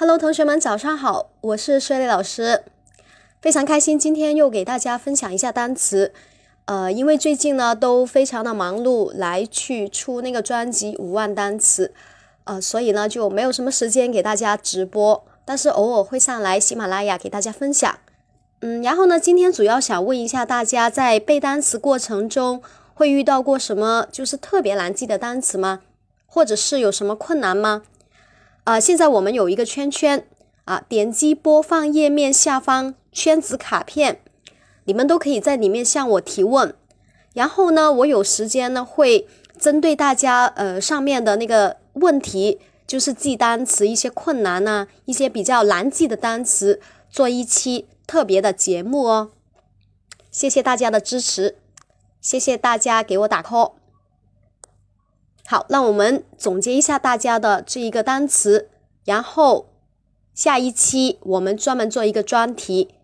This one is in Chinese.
Hello，同学们，早上好，我是水磊老师，非常开心今天又给大家分享一下单词。呃，因为最近呢都非常的忙碌，来去出那个专辑五万单词，呃，所以呢就没有什么时间给大家直播，但是偶尔会上来喜马拉雅给大家分享。嗯，然后呢，今天主要想问一下大家，在背单词过程中会遇到过什么就是特别难记的单词吗？或者是有什么困难吗？啊，现在我们有一个圈圈啊，点击播放页面下方圈子卡片。你们都可以在里面向我提问，然后呢，我有时间呢会针对大家呃上面的那个问题，就是记单词一些困难呢，一些比较难记的单词，做一期特别的节目哦。谢谢大家的支持，谢谢大家给我打 call。好，那我们总结一下大家的这一个单词，然后下一期我们专门做一个专题。